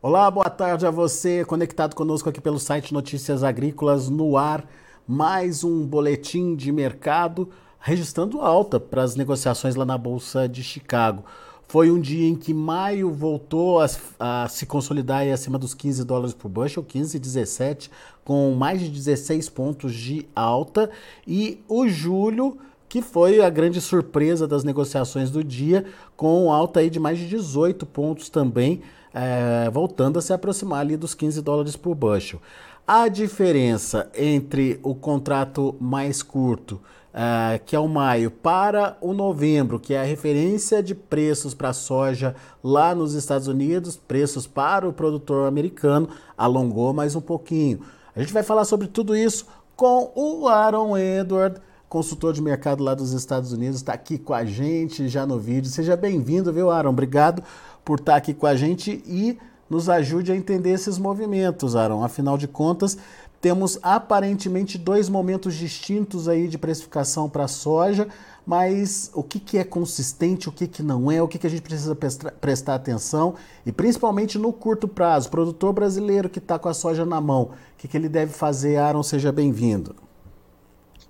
Olá, boa tarde a você, conectado conosco aqui pelo site Notícias Agrícolas no ar. Mais um boletim de mercado registrando alta para as negociações lá na Bolsa de Chicago. Foi um dia em que maio voltou a, a se consolidar acima dos 15 dólares por bushel, 15 17, com mais de 16 pontos de alta. E o julho que foi a grande surpresa das negociações do dia, com alta aí de mais de 18 pontos também, é, voltando a se aproximar ali dos 15 dólares por bushel. A diferença entre o contrato mais curto, é, que é o maio, para o novembro, que é a referência de preços para soja lá nos Estados Unidos, preços para o produtor americano, alongou mais um pouquinho. A gente vai falar sobre tudo isso com o Aaron Edward, consultor de mercado lá dos Estados Unidos, está aqui com a gente já no vídeo. Seja bem-vindo, viu, Aaron? Obrigado por estar tá aqui com a gente e nos ajude a entender esses movimentos, Aaron. Afinal de contas, temos aparentemente dois momentos distintos aí de precificação para a soja, mas o que, que é consistente, o que, que não é, o que, que a gente precisa prestar atenção e principalmente no curto prazo, produtor brasileiro que está com a soja na mão, o que, que ele deve fazer, Aaron? Seja bem-vindo.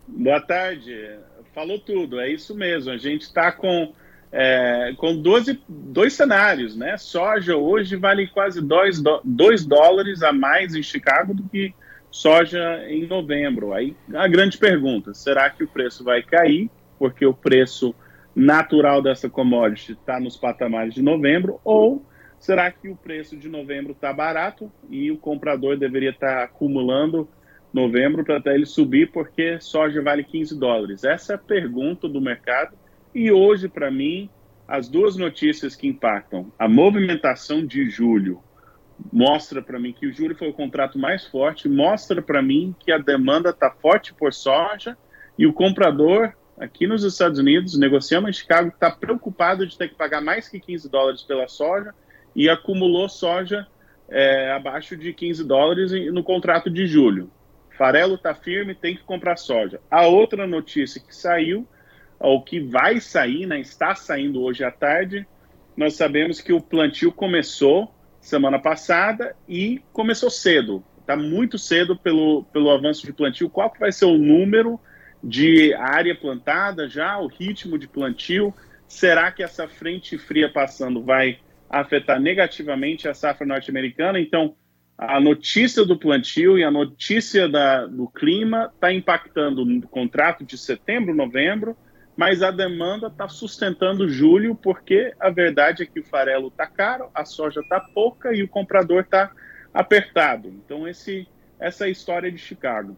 Boa tarde. Falou tudo, é isso mesmo. A gente está com, é, com 12, dois cenários, né? Soja hoje vale quase 2 dólares a mais em Chicago do que soja em novembro. Aí a grande pergunta: será que o preço vai cair? Porque o preço natural dessa commodity está nos patamares de novembro, ou será que o preço de novembro está barato e o comprador deveria estar tá acumulando novembro para até ele subir, porque soja vale 15 dólares? Essa é a pergunta do mercado. E hoje, para mim, as duas notícias que impactam a movimentação de julho mostra para mim que o julho foi o contrato mais forte, mostra para mim que a demanda está forte por soja e o comprador aqui nos Estados Unidos, negociando em Chicago, está preocupado de ter que pagar mais que 15 dólares pela soja e acumulou soja é, abaixo de 15 dólares no contrato de julho. Farelo está firme, tem que comprar soja. A outra notícia que saiu, ou que vai sair, né, está saindo hoje à tarde, nós sabemos que o plantio começou semana passada e começou cedo. Está muito cedo pelo, pelo avanço de plantio. Qual que vai ser o número de área plantada já, o ritmo de plantio? Será que essa frente fria passando vai afetar negativamente a safra norte-americana? Então, a notícia do plantio e a notícia da, do clima está impactando no contrato de setembro, novembro, mas a demanda está sustentando julho, porque a verdade é que o farelo está caro, a soja está pouca e o comprador está apertado. Então, esse, essa é a história de Chicago.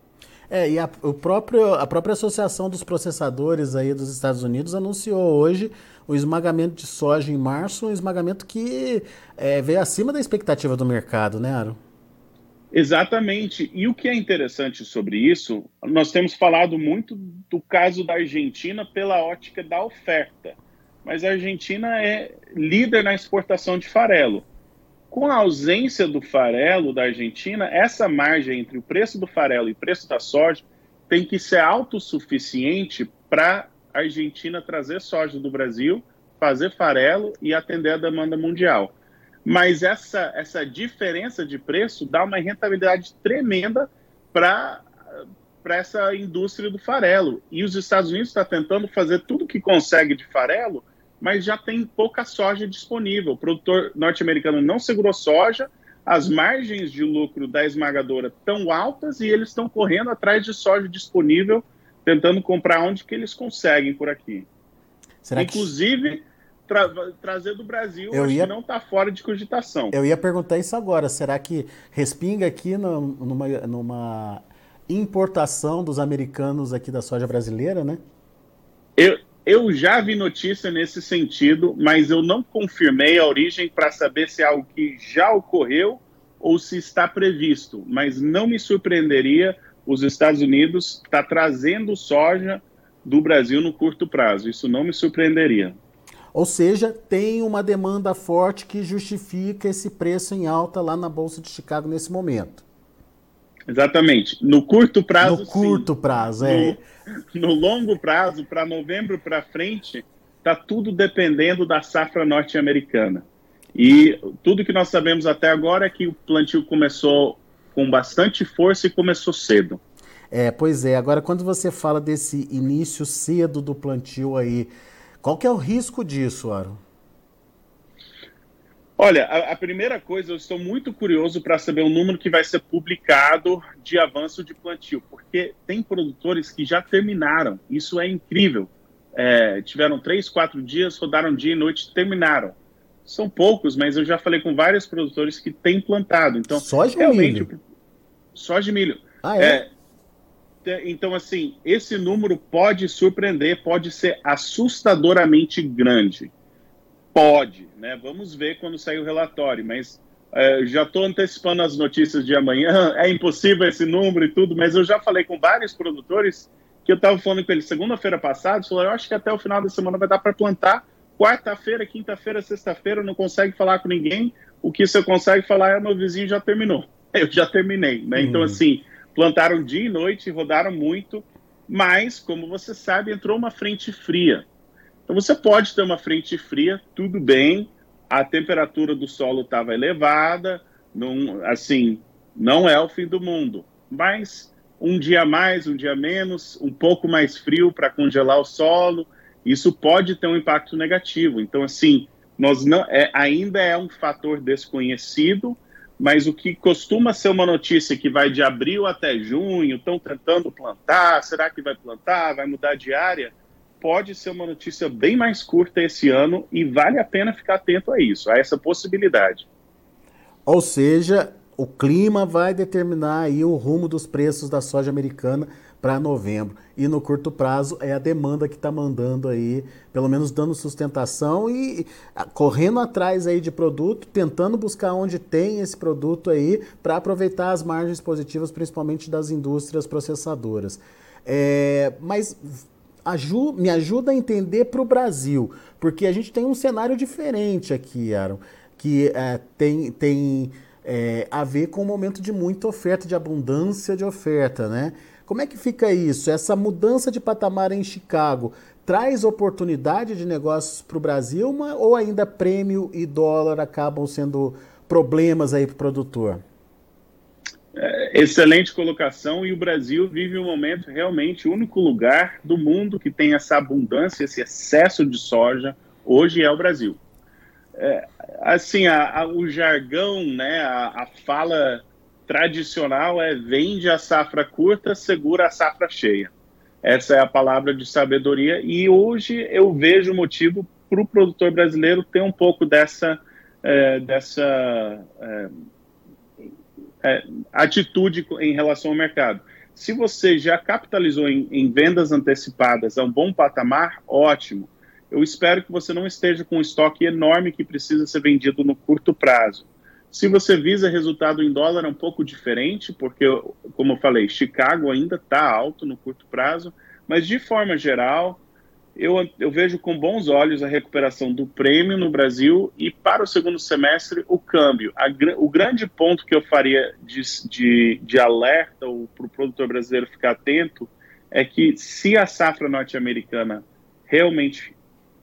É, e a, o próprio, a própria Associação dos Processadores aí dos Estados Unidos anunciou hoje o esmagamento de soja em março, um esmagamento que é, veio acima da expectativa do mercado, né, Aro? Exatamente. E o que é interessante sobre isso, nós temos falado muito do caso da Argentina pela ótica da oferta. Mas a Argentina é líder na exportação de farelo. Com a ausência do farelo da Argentina, essa margem entre o preço do farelo e o preço da soja tem que ser autossuficiente para a Argentina trazer soja do Brasil, fazer farelo e atender a demanda mundial mas essa, essa diferença de preço dá uma rentabilidade tremenda para essa indústria do farelo. E os Estados Unidos estão tá tentando fazer tudo que consegue de farelo, mas já tem pouca soja disponível. O produtor norte-americano não segurou soja, as margens de lucro da esmagadora estão altas e eles estão correndo atrás de soja disponível, tentando comprar onde que eles conseguem por aqui. Será Inclusive, que tra trazer do Brasil, eu ia... não está fora de cogitação. Eu ia perguntar isso agora. Será que respinga aqui no, numa, numa importação dos americanos aqui da soja brasileira, né? Eu, eu já vi notícia nesse sentido, mas eu não confirmei a origem para saber se é algo que já ocorreu ou se está previsto. Mas não me surpreenderia os Estados Unidos estar tá trazendo soja do Brasil no curto prazo. Isso não me surpreenderia. Ou seja, tem uma demanda forte que justifica esse preço em alta lá na Bolsa de Chicago nesse momento. Exatamente. No curto prazo. No curto sim. prazo, é. No, no longo prazo, para novembro para frente, está tudo dependendo da safra norte-americana. E tudo que nós sabemos até agora é que o plantio começou com bastante força e começou cedo. É, pois é. Agora, quando você fala desse início cedo do plantio aí, qual que é o risco disso, Aaron? Olha, a, a, primeira coisa, eu estou muito curioso para saber o número que vai ser publicado de avanço de plantio, porque tem produtores que já terminaram. Isso é incrível. É, tiveram três, quatro dias, rodaram dia e noite, terminaram. São poucos, mas eu já falei com vários produtores que têm plantado. Então, soja realmente, milho? Soja de milho. Ah, é? é? Então, assim, esse número pode surpreender, pode ser assustadoramente grande. Pode, né? Vamos ver quando sair o relatório, mas é, já estou antecipando as notícias de amanhã. É impossível esse número e tudo, mas eu já falei com vários produtores que eu estava falando com eles segunda-feira passada. Falaram, eu acho que até o final da semana vai dar para plantar. Quarta-feira, quinta-feira, sexta-feira, não consegue falar com ninguém. O que você consegue falar é meu vizinho já terminou. Eu já terminei, né? Então, hum. Então, assim, plantaram dia e noite, rodaram muito, mas, como você sabe, entrou uma frente fria. Então você pode ter uma frente fria, tudo bem, a temperatura do solo estava elevada, não, assim, não é o fim do mundo, mas um dia mais, um dia menos, um pouco mais frio para congelar o solo, isso pode ter um impacto negativo. Então, assim, nós não, é, ainda é um fator desconhecido, mas o que costuma ser uma notícia que vai de abril até junho, estão tentando plantar, será que vai plantar, vai mudar de área? pode ser uma notícia bem mais curta esse ano e vale a pena ficar atento a isso, a essa possibilidade. Ou seja, o clima vai determinar aí o rumo dos preços da soja americana para novembro. E no curto prazo é a demanda que está mandando aí, pelo menos dando sustentação e correndo atrás aí de produto, tentando buscar onde tem esse produto aí para aproveitar as margens positivas, principalmente das indústrias processadoras. É, mas aju me ajuda a entender para o Brasil, porque a gente tem um cenário diferente aqui, Aaron, que é, tem, tem é, a ver com um momento de muita oferta, de abundância de oferta, né? Como é que fica isso? Essa mudança de patamar em Chicago traz oportunidade de negócios para o Brasil ou ainda prêmio e dólar acabam sendo problemas aí para o produtor? É, excelente colocação e o Brasil vive um momento realmente o único lugar do mundo que tem essa abundância, esse excesso de soja hoje é o Brasil. É, assim, a, a, o jargão, né, a, a, fala tradicional é vende a safra curta, segura a safra cheia. Essa é a palavra de sabedoria e hoje eu vejo motivo para o produtor brasileiro ter um pouco dessa, é, dessa é, é, atitude em relação ao mercado. Se você já capitalizou em, em, vendas antecipadas a um bom patamar, ótimo. Eu espero que você não esteja com um estoque enorme que precisa ser vendido no curto prazo. Se você visa resultado em dólar, é um pouco diferente, porque, como eu falei, Chicago ainda está alto no curto prazo, mas de forma geral, eu, eu vejo com bons olhos a recuperação do prêmio no Brasil e para o segundo semestre o câmbio. A, o grande ponto que eu faria de, de, de alerta para o produtor brasileiro ficar atento é que se a safra norte-americana realmente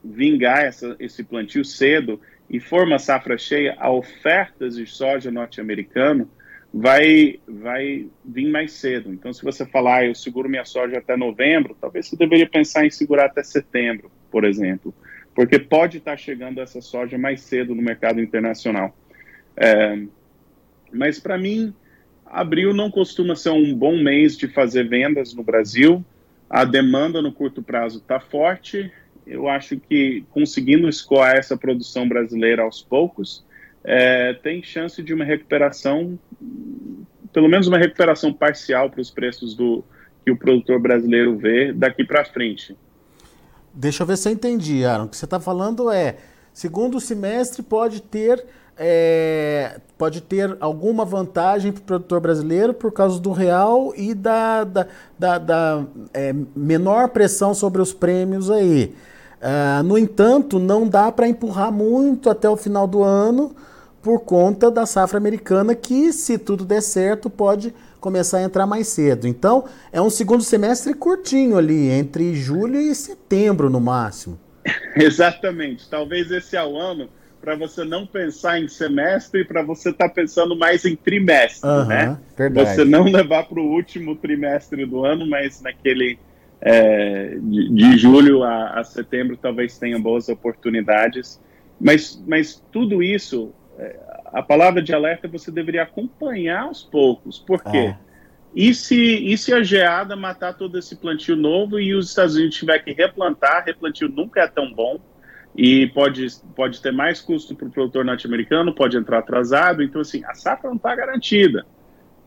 vingar essa, esse plantio cedo e for uma safra cheia, a ofertas de soja norte-americano vai, vai vir mais cedo. Então, se você falar, ah, eu seguro minha soja até novembro, talvez você deveria pensar em segurar até setembro, por exemplo, porque pode estar chegando essa soja mais cedo no mercado internacional. É, mas, para mim, abril não costuma ser um bom mês de fazer vendas no Brasil. A demanda no curto prazo está forte. Eu acho que conseguindo escoar essa produção brasileira aos poucos, é, tem chance de uma recuperação, pelo menos uma recuperação parcial para os preços do que o produtor brasileiro vê daqui para frente. Deixa eu ver se eu entendi, Aaron. O que você está falando é, segundo semestre pode ter é, pode ter alguma vantagem para o produtor brasileiro por causa do real e da, da, da, da é, menor pressão sobre os prêmios aí. Uh, no entanto, não dá para empurrar muito até o final do ano, por conta da safra americana, que, se tudo der certo, pode começar a entrar mais cedo. Então, é um segundo semestre curtinho ali, entre julho e setembro no máximo. Exatamente. Talvez esse é o ano para você não pensar em semestre, para você estar tá pensando mais em trimestre, uhum, né? Verdade. Você não levar para o último trimestre do ano, mas naquele é, de, de, julho a, a, setembro talvez tenha boas oportunidades. Mas, mas tudo isso, é, a palavra de alerta você deveria acompanhar aos poucos. Por quê? Ah. E se, e se a geada matar todo esse plantio novo e os Estados Unidos tiver que replantar, replantio nunca é tão bom e pode, pode ter mais custo para o produtor norte-americano, pode entrar atrasado. Então, assim, a safra não está garantida.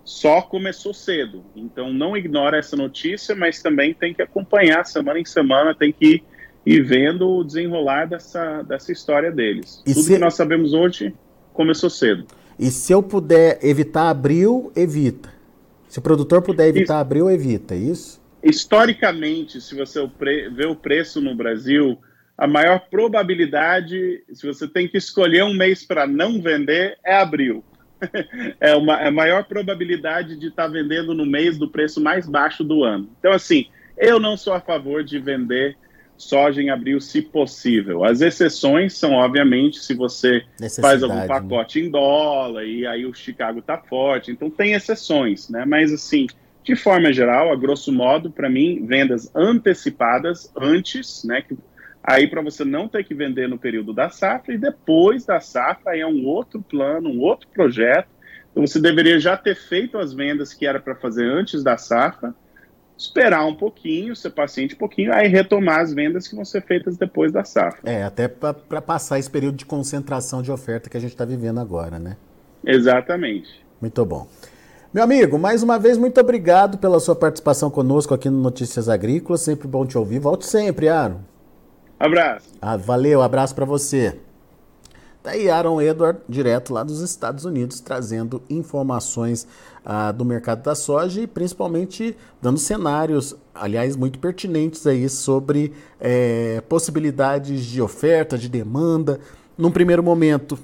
Só começou cedo. Então, não ignora essa notícia, mas também tem que acompanhar semana em semana, tem que ir vendo o desenrolar dessa, dessa história deles. E Tudo se... que nós sabemos hoje começou cedo. E se eu puder evitar abril, evita. Se o produtor puder evitar isso, abril, evita, é isso? Historicamente, se você vê o preço no Brasil, a maior probabilidade, se você tem que escolher um mês para não vender, é abril. é uma, é a maior probabilidade de estar tá vendendo no mês do preço mais baixo do ano. Então, assim, eu não sou a favor de vender soja em abril, se possível. As exceções são, obviamente, se você faz algum né? pacote né? em dólar e aí o Chicago está forte. Então, tem exceções, né? Mas, assim, de forma geral, a grosso modo, para mim, vendas antecipadas antes, né? Que, aí para você não ter que vender no período da safra e depois da safra aí é um outro plano, um outro projeto. Então, você deveria já ter feito as vendas que era para fazer antes da safra esperar um pouquinho, ser paciente um pouquinho, aí retomar as vendas que vão ser feitas depois da safra. É, até para passar esse período de concentração de oferta que a gente está vivendo agora, né? Exatamente. Muito bom. Meu amigo, mais uma vez, muito obrigado pela sua participação conosco aqui no Notícias Agrícolas. Sempre bom te ouvir. Volte sempre, Aaron. Abraço. Ah, valeu, abraço para você. Daí tá Aaron Edward, direto lá dos Estados Unidos, trazendo informações ah, do mercado da soja e principalmente dando cenários, aliás, muito pertinentes aí sobre é, possibilidades de oferta, de demanda. Num primeiro momento,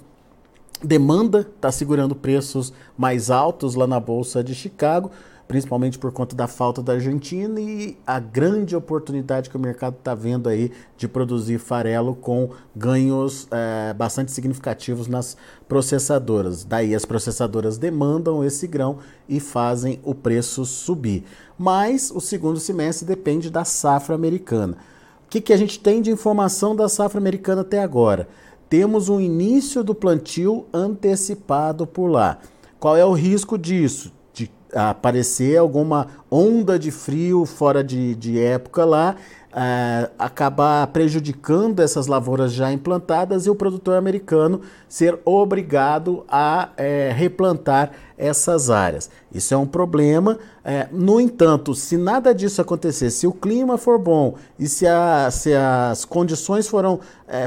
demanda está segurando preços mais altos lá na Bolsa de Chicago principalmente por conta da falta da Argentina e a grande oportunidade que o mercado está vendo aí de produzir farelo com ganhos é, bastante significativos nas processadoras. Daí as processadoras demandam esse grão e fazem o preço subir. Mas o segundo semestre depende da safra americana. O que, que a gente tem de informação da safra americana até agora? Temos um início do plantio antecipado por lá. Qual é o risco disso? Aparecer alguma onda de frio fora de, de época lá, é, acabar prejudicando essas lavouras já implantadas e o produtor americano ser obrigado a é, replantar essas áreas. Isso é um problema. É, no entanto, se nada disso acontecer, se o clima for bom e se, a, se as condições foram,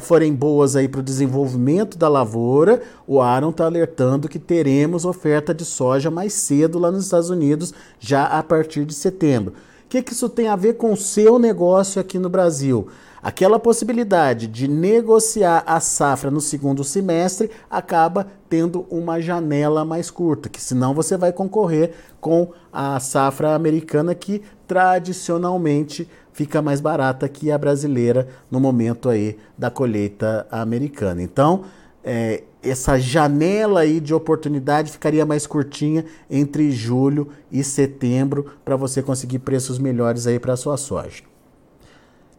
forem boas para o desenvolvimento da lavoura, o Aaron está alertando que teremos oferta de soja mais cedo lá nos Estados Unidos, já a partir de setembro. Que, que isso tem a ver com o seu negócio aqui no Brasil? Aquela possibilidade de negociar a safra no segundo semestre acaba tendo uma janela mais curta, que senão você vai concorrer com a safra americana que tradicionalmente fica mais barata que a brasileira no momento aí da colheita americana. Então, é, essa janela aí de oportunidade ficaria mais curtinha entre julho e setembro para você conseguir preços melhores aí para sua soja.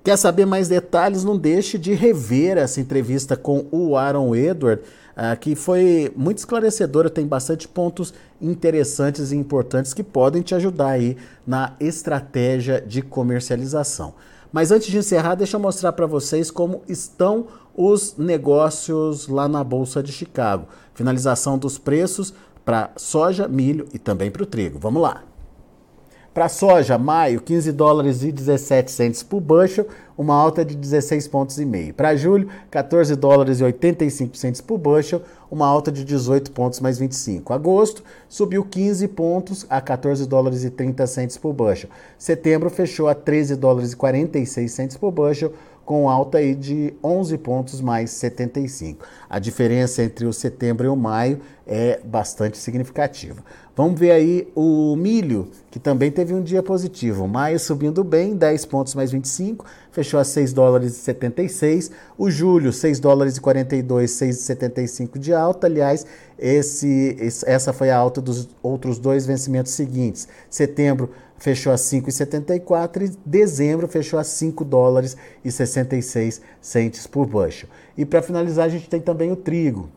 Quer saber mais detalhes? Não deixe de rever essa entrevista com o Aaron Edward, uh, que foi muito esclarecedora, tem bastante pontos interessantes e importantes que podem te ajudar aí na estratégia de comercialização. Mas antes de encerrar, deixa eu mostrar para vocês como estão os negócios lá na Bolsa de Chicago. Finalização dos preços para soja, milho e também para o trigo. Vamos lá. Para soja, maio, 15 dólares e 17 centes por bushel, uma alta de 16 pontos e meio. Para julho, 14 dólares e 85 centes por bushel, uma alta de 18 pontos mais 25. Agosto, subiu 15 pontos a 14 dólares e 30 centes por bushel. Setembro fechou a 13 dólares e 46 centes por bushel, com alta aí de 11 pontos mais 75. A diferença entre o setembro e o maio é bastante significativa. Vamos ver aí o milho, que também teve um dia positivo. Maio subindo bem, 10 pontos mais 25, fechou a 6 dólares e 76. O julho, 6 dólares e 42, 6,75 de alta. Aliás, esse, essa foi a alta dos outros dois vencimentos seguintes. Setembro fechou a 5,74 e dezembro fechou a 5 dólares e 66 centes por bushel. E para finalizar, a gente tem também o trigo.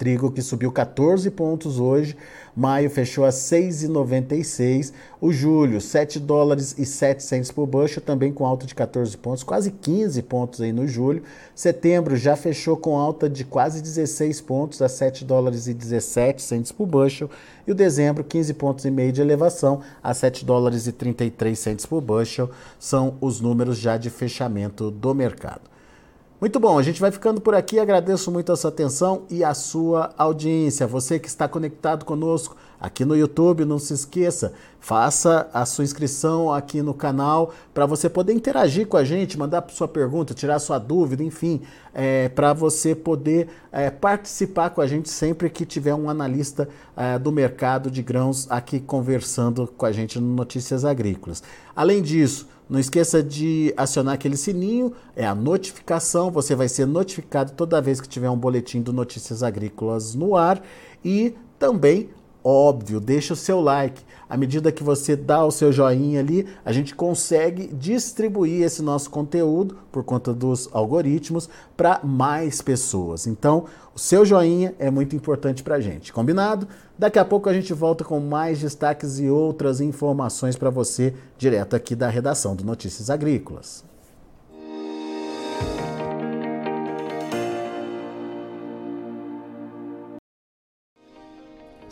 Trigo que subiu 14 pontos hoje, maio fechou a 6,96, o julho 7 dólares e 7 centes por bushel, também com alta de 14 pontos, quase 15 pontos aí no julho. Setembro já fechou com alta de quase 16 pontos, a 7 dólares e 17 centes por bushel, e o dezembro 15 pontos e meio de elevação, a 7 dólares e 33 centes por bushel, são os números já de fechamento do mercado. Muito bom, a gente vai ficando por aqui. Agradeço muito a sua atenção e a sua audiência. Você que está conectado conosco aqui no YouTube, não se esqueça, faça a sua inscrição aqui no canal para você poder interagir com a gente, mandar sua pergunta, tirar sua dúvida, enfim, é, para você poder é, participar com a gente sempre que tiver um analista é, do mercado de grãos aqui conversando com a gente no Notícias Agrícolas. Além disso, não esqueça de acionar aquele sininho, é a notificação. Você vai ser notificado toda vez que tiver um boletim do Notícias Agrícolas no ar. E também óbvio, deixa o seu like. À medida que você dá o seu joinha ali, a gente consegue distribuir esse nosso conteúdo por conta dos algoritmos para mais pessoas. Então, o seu joinha é muito importante para a gente. Combinado? Daqui a pouco a gente volta com mais destaques e outras informações para você, direto aqui da redação do Notícias Agrícolas.